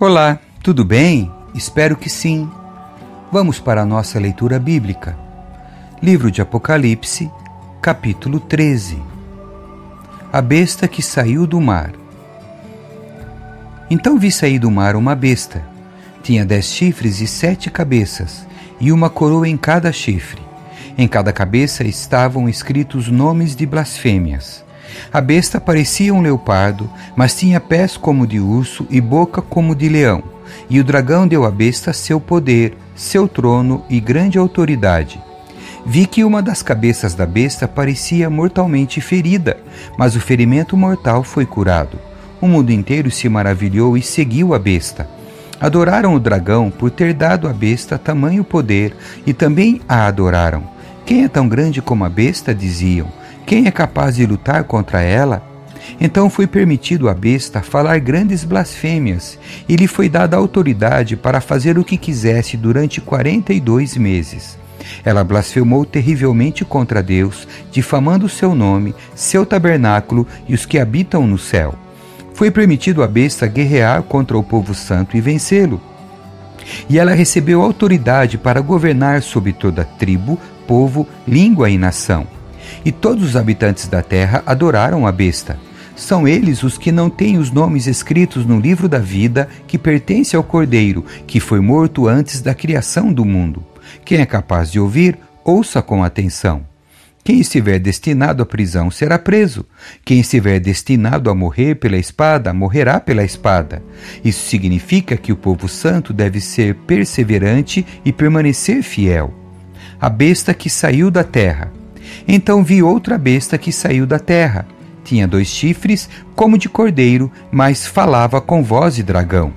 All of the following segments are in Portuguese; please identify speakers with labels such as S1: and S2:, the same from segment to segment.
S1: Olá, tudo bem? Espero que sim. Vamos para a nossa leitura bíblica. Livro de Apocalipse, capítulo 13. A besta que saiu do mar. Então vi sair do mar uma besta. Tinha dez chifres e sete cabeças, e uma coroa em cada chifre. Em cada cabeça estavam escritos nomes de blasfêmias. A besta parecia um leopardo, mas tinha pés como de urso e boca como de leão. E o dragão deu à besta seu poder, seu trono e grande autoridade. Vi que uma das cabeças da besta parecia mortalmente ferida, mas o ferimento mortal foi curado. O mundo inteiro se maravilhou e seguiu a besta. Adoraram o dragão por ter dado à besta tamanho poder e também a adoraram. Quem é tão grande como a besta? diziam. Quem é capaz de lutar contra ela? Então foi permitido à besta falar grandes blasfêmias, e lhe foi dada autoridade para fazer o que quisesse durante quarenta e dois meses. Ela blasfemou terrivelmente contra Deus, difamando seu nome, seu tabernáculo e os que habitam no céu. Foi permitido à besta guerrear contra o povo santo e vencê-lo. E ela recebeu autoridade para governar sobre toda tribo, povo, língua e nação e todos os habitantes da terra adoraram a besta. São eles os que não têm os nomes escritos no livro da vida que pertence ao Cordeiro, que foi morto antes da criação do mundo. Quem é capaz de ouvir, ouça com atenção. Quem estiver destinado à prisão será preso. Quem estiver destinado a morrer pela espada, morrerá pela espada. Isso significa que o povo santo deve ser perseverante e permanecer fiel. A besta que saiu da terra então vi outra besta que saiu da terra. Tinha dois chifres, como de cordeiro, mas falava com voz de dragão.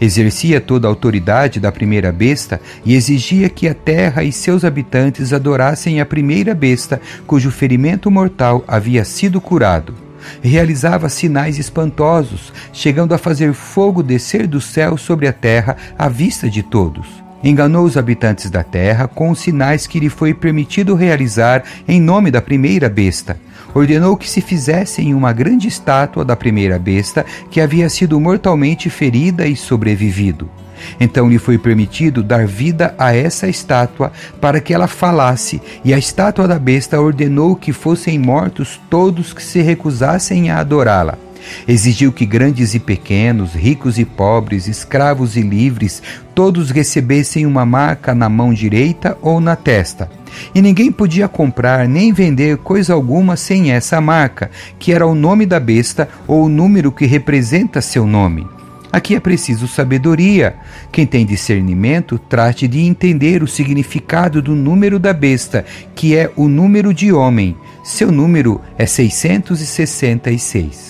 S1: Exercia toda a autoridade da primeira besta e exigia que a terra e seus habitantes adorassem a primeira besta, cujo ferimento mortal havia sido curado. Realizava sinais espantosos, chegando a fazer fogo descer do céu sobre a terra à vista de todos enganou os habitantes da terra com os sinais que lhe foi permitido realizar em nome da primeira besta. Ordenou que se fizessem uma grande estátua da primeira besta que havia sido mortalmente ferida e sobrevivido. Então lhe foi permitido dar vida a essa estátua para que ela falasse, e a estátua da besta ordenou que fossem mortos todos que se recusassem a adorá-la. Exigiu que grandes e pequenos, ricos e pobres, escravos e livres, todos recebessem uma marca na mão direita ou na testa. E ninguém podia comprar nem vender coisa alguma sem essa marca, que era o nome da besta ou o número que representa seu nome. Aqui é preciso sabedoria. Quem tem discernimento, trate de entender o significado do número da besta, que é o número de homem. Seu número é 666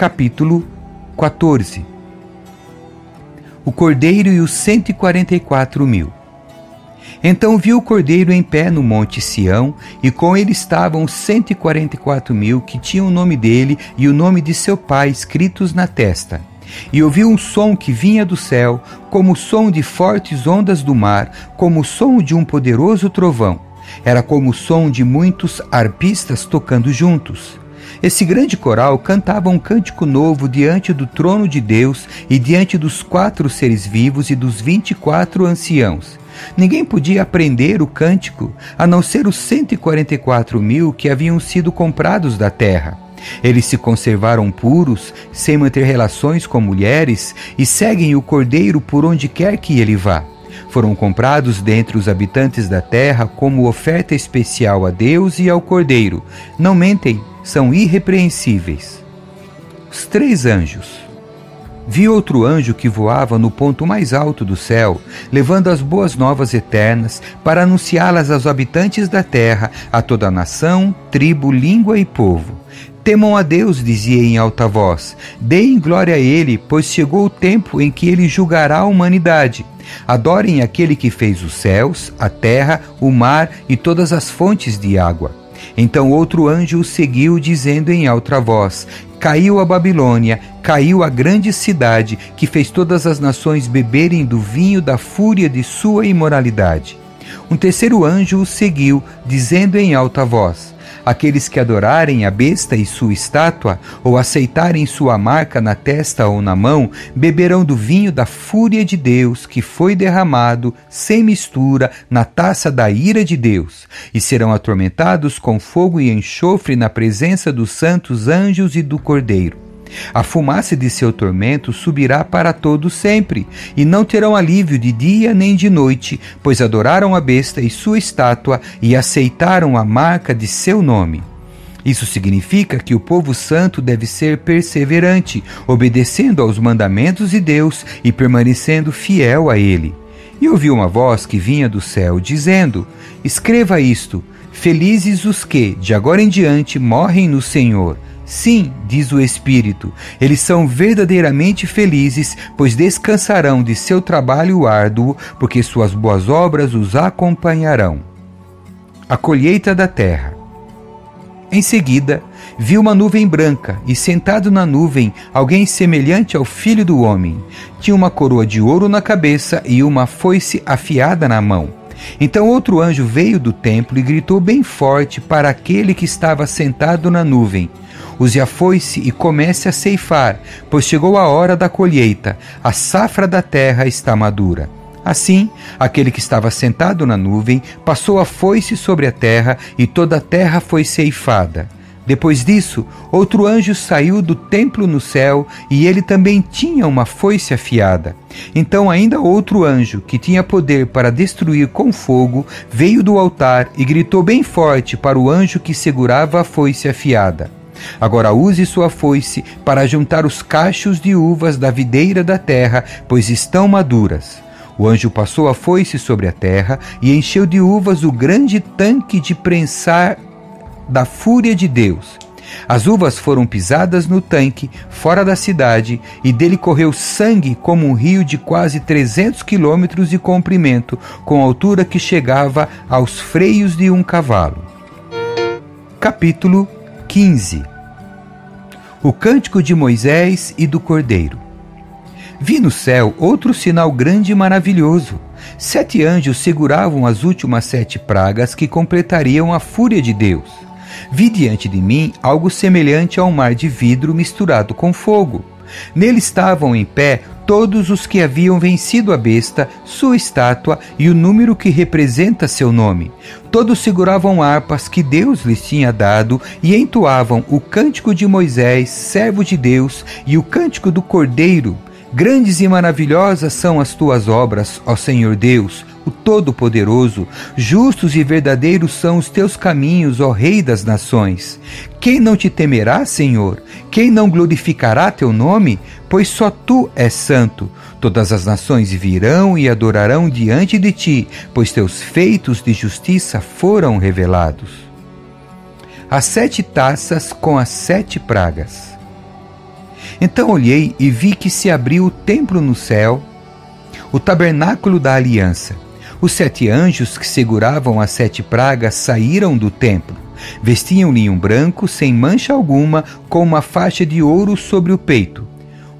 S1: capítulo 14 O cordeiro e os 144 mil. Então viu o cordeiro em pé no monte Sião, e com ele estavam 144 mil que tinham o nome dele e o nome de seu pai escritos na testa. E ouviu um som que vinha do céu, como o som de fortes ondas do mar, como o som de um poderoso trovão. Era como o som de muitos arpistas tocando juntos. Esse grande coral cantava um cântico novo diante do trono de Deus e diante dos quatro seres vivos e dos vinte e quatro anciãos. Ninguém podia aprender o cântico, a não ser os 144 mil que haviam sido comprados da terra. Eles se conservaram puros, sem manter relações com mulheres, e seguem o Cordeiro por onde quer que ele vá. Foram comprados dentre os habitantes da terra como oferta especial a Deus e ao Cordeiro. Não mentem, são irrepreensíveis. Os três anjos. Vi outro anjo que voava no ponto mais alto do céu, levando as boas novas eternas para anunciá-las aos habitantes da terra, a toda nação, tribo, língua e povo. Temam a Deus, dizia em alta voz. Deem glória a Ele, pois chegou o tempo em que Ele julgará a humanidade. Adorem aquele que fez os céus, a terra, o mar e todas as fontes de água. Então outro anjo o seguiu, dizendo em alta voz: Caiu a Babilônia, caiu a grande cidade, que fez todas as nações beberem do vinho da fúria de sua imoralidade. Um terceiro anjo o seguiu, dizendo em alta voz: Aqueles que adorarem a besta e sua estátua, ou aceitarem sua marca na testa ou na mão, beberão do vinho da fúria de Deus, que foi derramado, sem mistura, na taça da ira de Deus, e serão atormentados com fogo e enxofre na presença dos santos anjos e do Cordeiro. A fumaça de seu tormento subirá para todo sempre, e não terão alívio de dia nem de noite, pois adoraram a besta e sua estátua e aceitaram a marca de seu nome. Isso significa que o povo santo deve ser perseverante, obedecendo aos mandamentos de Deus e permanecendo fiel a Ele. E ouviu uma voz que vinha do céu, dizendo: Escreva isto: Felizes os que, de agora em diante, morrem no Senhor. Sim, diz o Espírito, eles são verdadeiramente felizes, pois descansarão de seu trabalho árduo, porque suas boas obras os acompanharão. A colheita da terra. Em seguida, vi uma nuvem branca, e sentado na nuvem, alguém semelhante ao filho do homem. Tinha uma coroa de ouro na cabeça e uma foice afiada na mão. Então outro anjo veio do templo e gritou bem forte para aquele que estava sentado na nuvem: Use a foice e comece a ceifar, pois chegou a hora da colheita, a safra da terra está madura. Assim, aquele que estava sentado na nuvem passou a foice sobre a terra e toda a terra foi ceifada. Depois disso, outro anjo saiu do templo no céu e ele também tinha uma foice afiada. Então, ainda outro anjo, que tinha poder para destruir com fogo, veio do altar e gritou bem forte para o anjo que segurava a foice afiada. Agora use sua foice para juntar os cachos de uvas da videira da terra, pois estão maduras. O anjo passou a foice sobre a terra e encheu de uvas o grande tanque de prensar da fúria de Deus. As uvas foram pisadas no tanque, fora da cidade, e dele correu sangue como um rio de quase 300 quilômetros de comprimento, com altura que chegava aos freios de um cavalo. Capítulo 15 O cântico de Moisés e do Cordeiro. Vi no céu outro sinal grande e maravilhoso. Sete anjos seguravam as últimas sete pragas que completariam a fúria de Deus. Vi diante de mim algo semelhante a um mar de vidro misturado com fogo. Nele estavam em pé todos os que haviam vencido a besta, sua estátua e o número que representa seu nome. Todos seguravam harpas que Deus lhes tinha dado e entoavam o cântico de Moisés, servo de Deus, e o cântico do Cordeiro. Grandes e maravilhosas são as tuas obras, ó Senhor Deus, o Todo-Poderoso. Justos e verdadeiros são os teus caminhos, ó Rei das Nações. Quem não te temerá, Senhor? Quem não glorificará teu nome? Pois só tu és santo. Todas as nações virão e adorarão diante de ti, pois teus feitos de justiça foram revelados. As sete taças com as sete pragas. Então olhei e vi que se abriu o templo no céu, o tabernáculo da aliança os sete anjos que seguravam as sete pragas saíram do templo. Vestiam linho branco, sem mancha alguma, com uma faixa de ouro sobre o peito.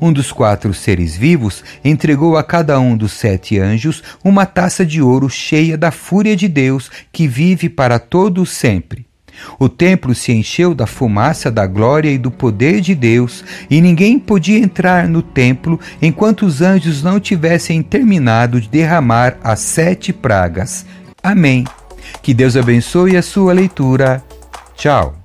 S1: Um dos quatro seres vivos entregou a cada um dos sete anjos uma taça de ouro cheia da fúria de Deus que vive para todo sempre. O templo se encheu da fumaça da glória e do poder de Deus, e ninguém podia entrar no templo enquanto os anjos não tivessem terminado de derramar as sete pragas. Amém. Que Deus abençoe a sua leitura. Tchau.